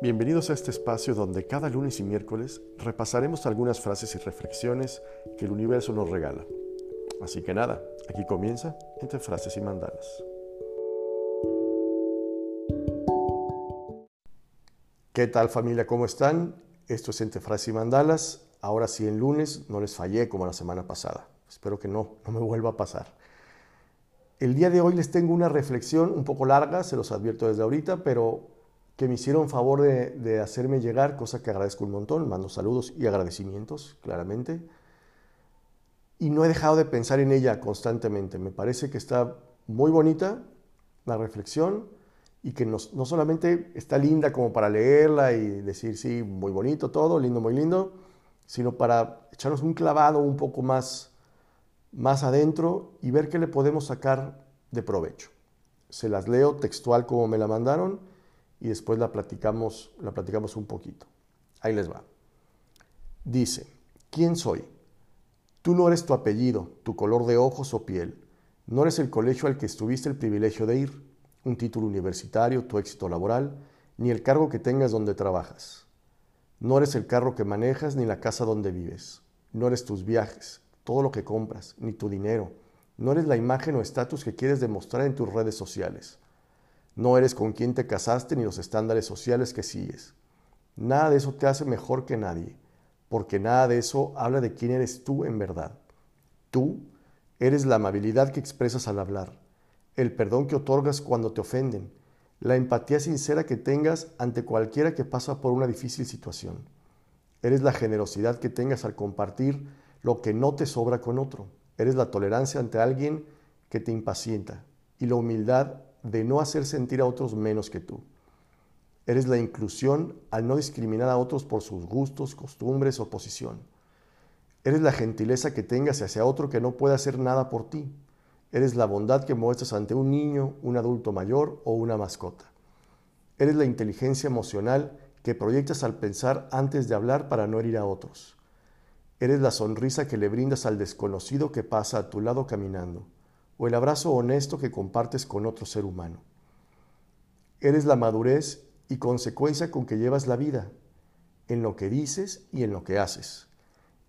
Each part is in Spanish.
Bienvenidos a este espacio donde cada lunes y miércoles repasaremos algunas frases y reflexiones que el universo nos regala. Así que nada, aquí comienza entre frases y mandalas. ¿Qué tal familia? ¿Cómo están? Esto es entre frases y mandalas. Ahora sí en lunes no les fallé como la semana pasada. Espero que no, no me vuelva a pasar. El día de hoy les tengo una reflexión un poco larga, se los advierto desde ahorita, pero que me hicieron favor de, hacerme llegar, cosa que agradezco un montón, mando saludos y agradecimientos, claramente. Y no he dejado de pensar en ella constantemente. Me parece que está muy bonita la reflexión y que no, no solamente está linda como para leerla y decir, sí, muy bonito todo, lindo, muy lindo, sino para echarnos un clavado un poco más, más adentro y ver qué le podemos sacar de provecho. Se las leo textual como me la mandaron y después la platicamos, la platicamos un poquito. Ahí les va. Dice, ¿quién soy? Tú no eres tu apellido, tu color de ojos o piel. No eres el colegio al que estuviste el privilegio de ir, un título universitario, tu éxito laboral, ni el cargo que tengas donde trabajas. No eres el carro que manejas ni la casa donde vives. No eres tus viajes, todo lo que compras, ni tu dinero. No eres la imagen o estatus que quieres demostrar en tus redes sociales. No eres con quien te casaste ni los estándares sociales que sigues. Nada de eso te hace mejor que nadie, porque nada de eso habla de quién eres tú en verdad. Tú eres la amabilidad que expresas al hablar, el perdón que otorgas cuando te ofenden, la empatía sincera que tengas ante cualquiera que pasa por una difícil situación. Eres la generosidad que tengas al compartir lo que no te sobra con otro. Eres la tolerancia ante alguien que te impacienta y la humildad de no hacer sentir a otros menos que tú. Eres la inclusión al no discriminar a otros por sus gustos, costumbres o posición. Eres la gentileza que tengas hacia otro que no puede hacer nada por ti. Eres la bondad que muestras ante un niño, un adulto mayor o una mascota. Eres la inteligencia emocional que proyectas al pensar antes de hablar para no herir a otros. Eres la sonrisa que le brindas al desconocido que pasa a tu lado caminando o el abrazo honesto que compartes con otro ser humano. Eres la madurez y consecuencia con que llevas la vida, en lo que dices y en lo que haces.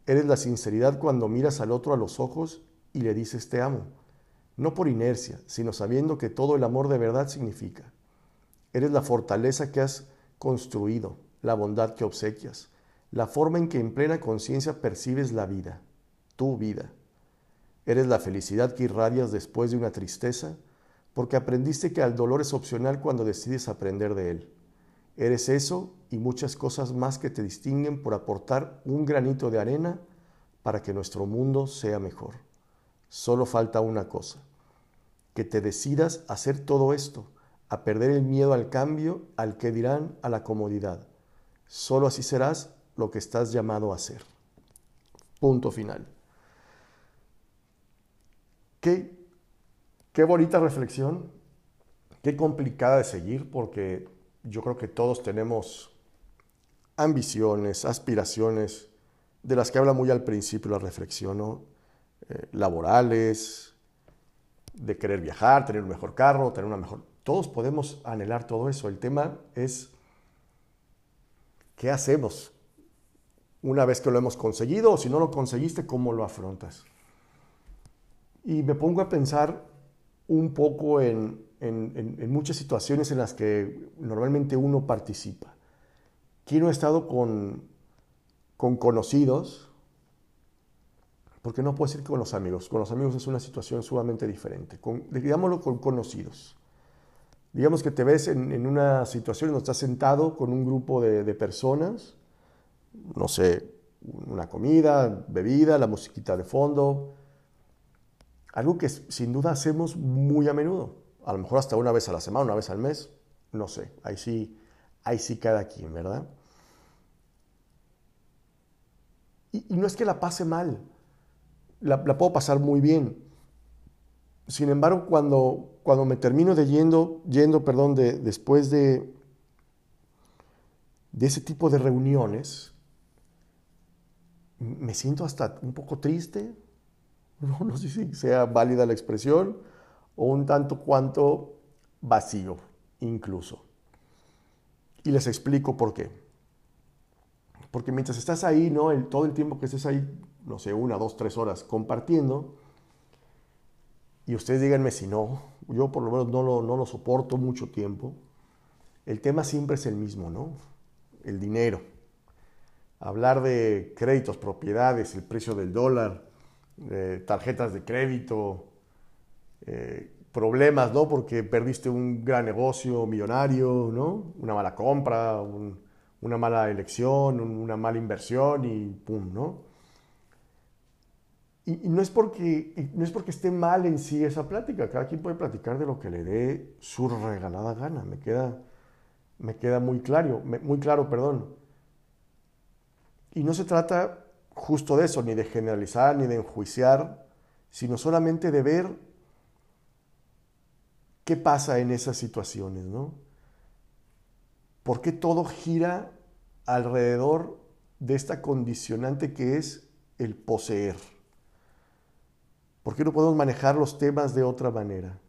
Eres la sinceridad cuando miras al otro a los ojos y le dices te amo, no por inercia, sino sabiendo que todo el amor de verdad significa. Eres la fortaleza que has construido, la bondad que obsequias, la forma en que en plena conciencia percibes la vida, tu vida. Eres la felicidad que irradias después de una tristeza, porque aprendiste que el dolor es opcional cuando decides aprender de él. Eres eso y muchas cosas más que te distinguen por aportar un granito de arena para que nuestro mundo sea mejor. Solo falta una cosa, que te decidas a hacer todo esto, a perder el miedo al cambio, al que dirán, a la comodidad. Solo así serás lo que estás llamado a ser. Punto final. Qué, qué bonita reflexión, qué complicada de seguir, porque yo creo que todos tenemos ambiciones, aspiraciones, de las que habla muy al principio la reflexión, eh, laborales, de querer viajar, tener un mejor carro, tener una mejor... Todos podemos anhelar todo eso. El tema es qué hacemos una vez que lo hemos conseguido o si no lo conseguiste, cómo lo afrontas. Y me pongo a pensar un poco en, muchas situaciones en las que normalmente uno participa. Quiero no estado con, con conocidos, porque no puedo decir con los amigos. Con los amigos es una situación sumamente diferente. Digámoslo con conocidos. Digamos que te ves en, una situación donde estás sentado con un grupo de, personas, no sé, una comida, bebida, la musiquita de fondo, algo que sin duda hacemos muy a menudo, a lo mejor hasta una vez a la semana, una vez al mes, no sé, ahí sí, ahí sí cada quien, ¿verdad? Y, no es que la pase mal, la, puedo pasar muy bien. Sin embargo, cuando, cuando me termino de yendo, yendo perdón, de, después de, de ese tipo de reuniones, me siento hasta un poco triste, no, sé si sea válida la expresión, o un tanto cuanto vacío incluso. Y les explico por qué. Porque mientras estás ahí, ¿no? Todo el tiempo que estés ahí, no sé, una, dos, tres horas compartiendo, y ustedes díganme si no, yo por lo menos no lo, no lo soporto mucho tiempo, el tema siempre es el mismo, ¿no? El dinero. Hablar de créditos, propiedades, el precio del dólar, tarjetas de crédito, eh, problemas, ¿no? Porque perdiste un gran negocio millonario, ¿no? Una mala compra, una mala elección, una mala inversión y pum, ¿no? Y, no, es porque, no es porque esté mal en sí esa plática, cada quien puede platicar de lo que le dé su regalada gana, me queda, me queda muy claro, muy claro, perdón. Y no se trata justo de eso, ni de generalizar, ni de enjuiciar, sino solamente de ver qué pasa en esas situaciones, ¿no? ¿Por qué todo gira alrededor de esta condicionante que es el poseer? ¿Por qué no podemos manejar los temas de otra manera?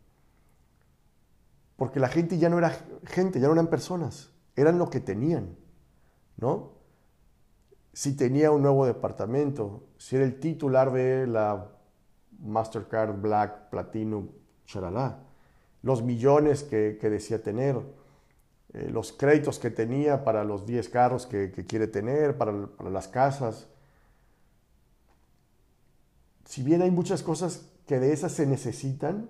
Porque la gente ya no era gente, ya no eran personas, eran lo que tenían, ¿no? Si tenía un nuevo departamento, si era el titular de la Mastercard Black Platinum, charalá, los millones que, decía tener, eh, los créditos que tenía para los 10 carros que, quiere tener, para, para, las casas. Si bien hay muchas cosas que de esas se necesitan,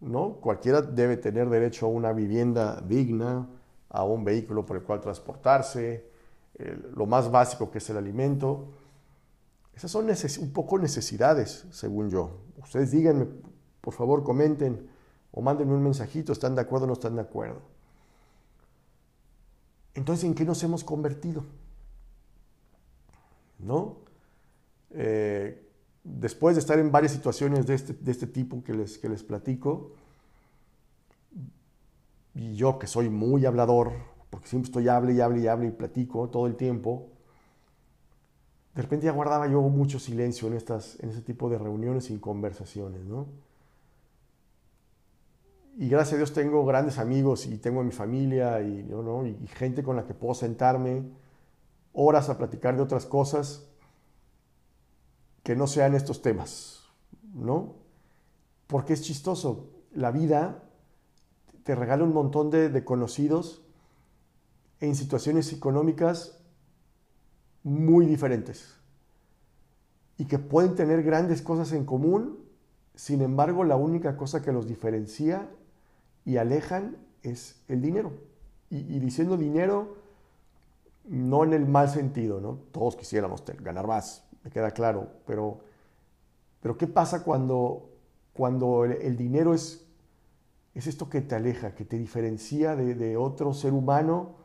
¿no? Cualquiera debe tener derecho a una vivienda digna, a un vehículo por el cual transportarse, lo más básico que es el alimento. Esas son un poco necesidades, según yo. Ustedes díganme, por favor, comenten o mándenme un mensajito, ¿están de acuerdo o no están de acuerdo? Entonces, ¿en qué nos hemos convertido? ¿No? Eh, después de estar en varias situaciones de este, de este tipo que les, que les platico, y yo que soy muy hablador, porque siempre estoy hable y hable y hable y platico todo el tiempo, de repente ya guardaba yo mucho silencio en, estas, en ese tipo de reuniones y conversaciones, ¿no? y gracias a Dios tengo grandes amigos y tengo mi familia y, ¿no? y, gente con la que puedo sentarme horas a platicar de otras cosas que no sean estos temas, ¿no? Porque es chistoso. La vida te regala un montón de, de conocidos en situaciones económicas muy diferentes y que pueden tener grandes cosas en común, sin embargo la única cosa que los diferencia y alejan es el dinero. Y, diciendo dinero, no en el mal sentido, ¿no? Todos quisiéramos ganar más, me queda claro, pero, pero ¿qué pasa cuando, cuando el, dinero es, es esto que te aleja, que te diferencia de, de otro ser humano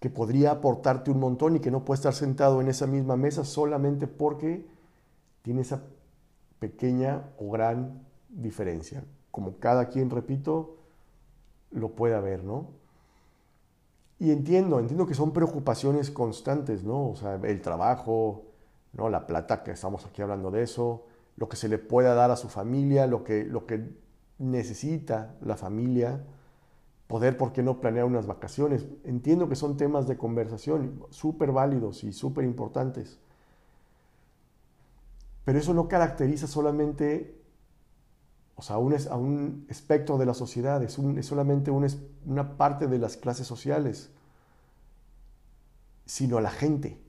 que podría aportarte un montón y que no puede estar sentado en esa misma mesa solamente porque tiene esa pequeña o gran diferencia. Como cada quien, repito, lo pueda ver, ¿no? Y entiendo, entiendo que son preocupaciones constantes, ¿no? O sea, el trabajo, ¿no? La plata, que estamos aquí hablando de eso, lo que se le pueda dar a su familia, lo que, lo que necesita la familia, poder, ¿por qué no planear unas vacaciones? Entiendo que son temas de conversación súper válidos y súper importantes. Pero eso no caracteriza solamente o sea, a un espectro de la sociedad, es, solamente una parte de las clases sociales, sino a la gente.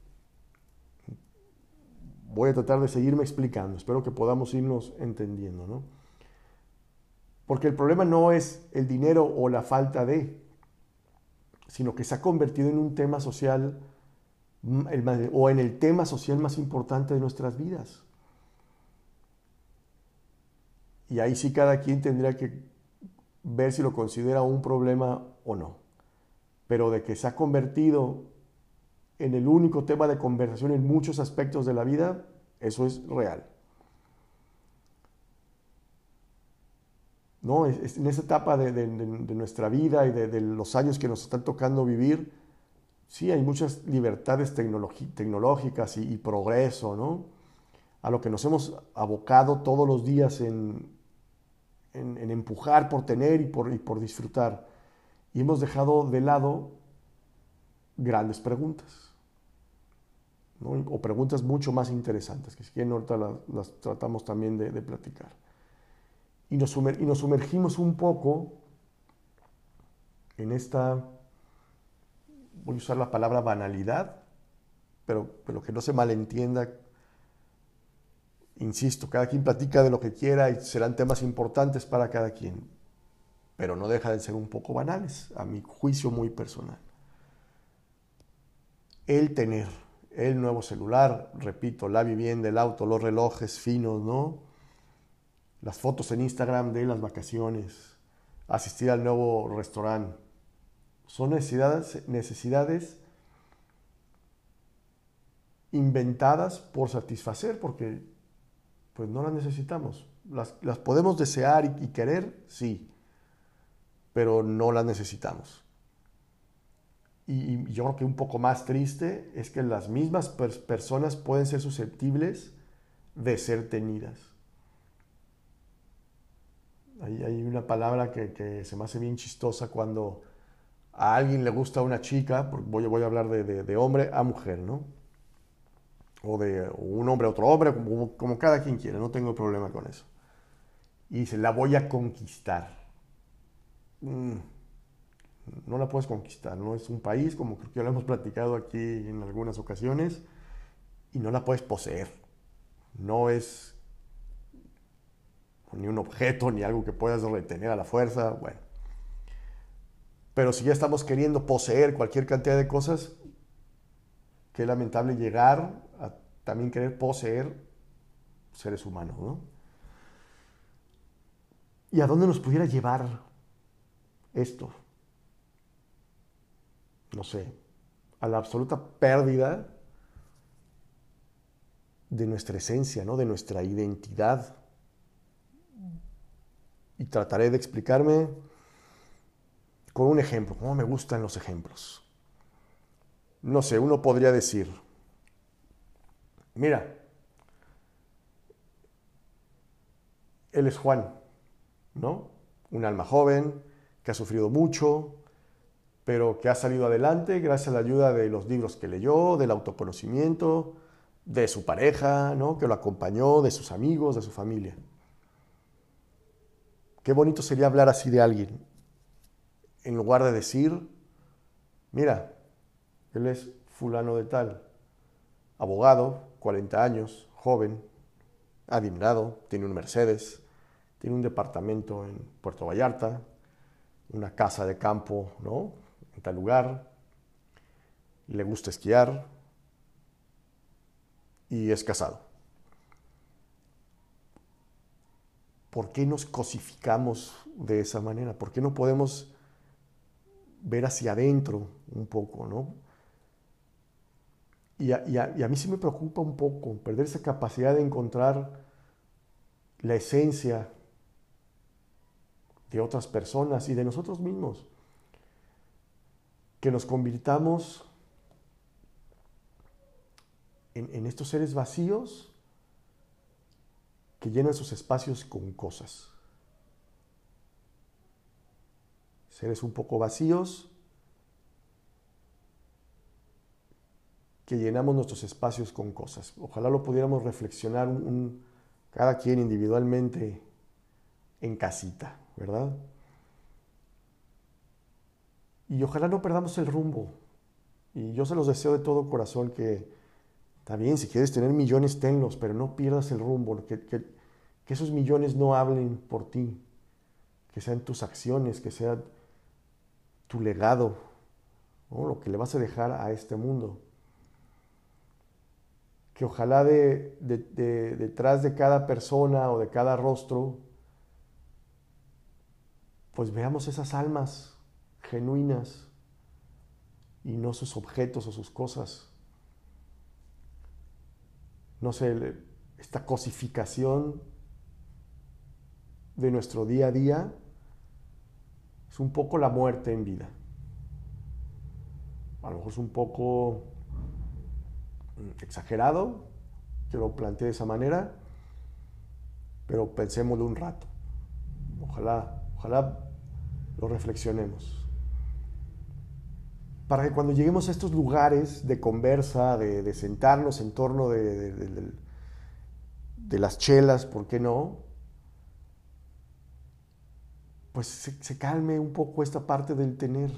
Voy a tratar de seguirme explicando, espero que podamos irnos entendiendo, ¿no? Porque el problema no es el dinero o la falta de, sino que se ha convertido en un tema social o en el tema social más importante de nuestras vidas. Y ahí sí cada quien tendría que ver si lo considera un problema o no. Pero de que se ha convertido en el único tema de conversación en muchos aspectos de la vida, eso es real. ¿No? en esa etapa de, nuestra vida y de, los años que nos están tocando vivir, sí hay muchas libertades tecnológicas y, progreso, ¿no? A lo que nos hemos abocado todos los días en, empujar por tener y por, disfrutar. Y hemos dejado de lado grandes preguntas. O preguntas mucho más interesantes, que si quieren ahorita las, tratamos también de, platicar. Y nos, y nos sumergimos un poco en esta, voy a usar la palabra banalidad, pero, pero que no se malentienda. Insisto, cada quien platica de lo que quiera y serán temas importantes para cada quien, pero no deja de ser un poco banales, a mi juicio muy personal. El tener el nuevo celular, repito, la vivienda, el auto, los relojes finos, ¿no? Las fotos en Instagram de las vacaciones, asistir al nuevo restaurante. Son necesidades, necesidades inventadas por satisfacer, porque pues no las necesitamos. Las, podemos desear y querer, sí, pero no las necesitamos y, yo creo que un poco más triste es que las mismas personas pueden ser susceptibles de ser tenidas. Hay, hay una palabra que, se me hace bien chistosa cuando a alguien le gusta una chica, voy, voy a hablar de, hombre a mujer, ¿no? O de un hombre a otro hombre, como, cada quien quiera, no tengo problema con eso. Y dice, la voy a conquistar. Mm no la puedes conquistar, no es un país, como creo que lo hemos platicado aquí en algunas ocasiones, y no la puedes poseer. No es ni un objeto, ni algo que puedas retener a la fuerza, bueno. Pero si ya estamos queriendo poseer cualquier cantidad de cosas, qué lamentable llegar a también querer poseer seres humanos, ¿no? ¿Y a dónde nos pudiera llevar esto? no sé, a la absoluta pérdida de nuestra esencia, ¿no? de nuestra identidad. Y trataré de explicarme con un ejemplo, cómo me gustan los ejemplos. No sé, uno podría decir, mira, él es Juan, ¿no? Un alma joven que ha sufrido mucho, pero que ha salido adelante gracias a la ayuda de los libros que leyó, del autoconocimiento, de su pareja, ¿no? que lo acompañó, de sus amigos, de su familia. Qué bonito sería hablar así de alguien, en lugar de decir, mira, él es fulano de tal, abogado, 40 años, joven, adinerado, tiene un Mercedes, tiene un departamento en Puerto Vallarta, una casa de campo, ¿no? en tal lugar, le gusta esquiar y es casado. ¿Por qué nos cosificamos de esa manera? ¿Por qué no podemos ver hacia adentro un poco, no? Y a, y a, mí sí me preocupa un poco perder esa capacidad de encontrar la esencia de otras personas y de nosotros mismos que nos convirtamos en, estos seres vacíos que llenan sus espacios con cosas. Seres un poco vacíos que llenamos nuestros espacios con cosas. Ojalá lo pudiéramos reflexionar cada quien individualmente en casita, ¿verdad? Y ojalá no perdamos el rumbo. Y yo se los deseo de todo corazón que, está bien, si quieres tener millones, tenlos, pero no pierdas el rumbo, que, que, esos millones no hablen por ti, que sean tus acciones, que sea tu legado, lo que le vas a dejar a este mundo. Que ojalá de, detrás de cada persona o de cada rostro, pues veamos esas almas genuinas y no sus objetos o sus cosas. No sé, esta cosificación de nuestro día a día es un poco la muerte en vida. A lo mejor es un poco mm, exagerado que lo plantee de esa manera, pero pensémoslo un rato. Ojalá, ojalá lo reflexionemos. Para que cuando lleguemos a estos lugares de conversa, de, sentarnos en torno de, de, las chelas, ¿por qué no? Pues se, calme un poco esta parte del tener.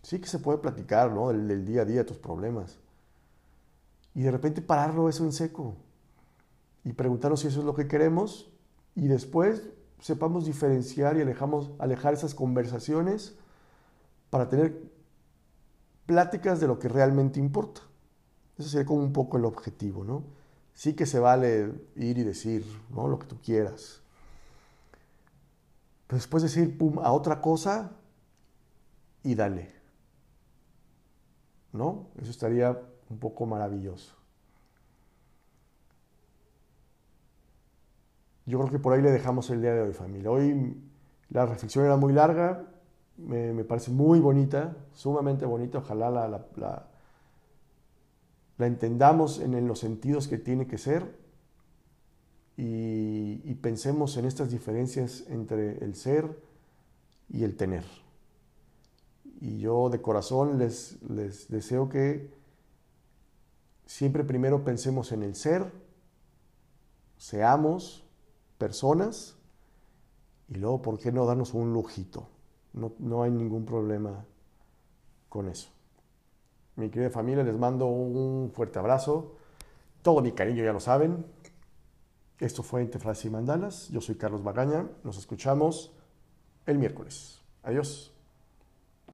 Sí que se puede platicar, ¿no? Del día a día, tus problemas. Y de repente pararlo eso en seco y preguntarnos si eso es lo que queremos y después sepamos diferenciar y alejamos, alejar esas conversaciones para tener pláticas de lo que realmente importa. Ese sería como un poco el objetivo, ¿no? Sí que se vale ir y decir, ¿no? Lo que tú quieras. Pero después decir, pum, a otra cosa y dale. ¿No? Eso estaría un poco maravilloso. Yo creo que por ahí le dejamos el día de hoy, familia. Hoy la reflexión era muy larga, me, parece muy bonita, sumamente bonita. Ojalá la, la, entendamos en, los sentidos que tiene que ser y, pensemos en estas diferencias entre el ser y el tener. Y yo de corazón les, les deseo que siempre primero pensemos en el ser, seamos, personas y luego, ¿por qué no darnos un lujito? No, no hay ningún problema con eso. Mi querida familia, les mando un fuerte abrazo. Todo mi cariño ya lo saben. Esto fue Entre Frases y Mandalas. Yo soy Carlos Magaña. Nos escuchamos el miércoles. Adiós.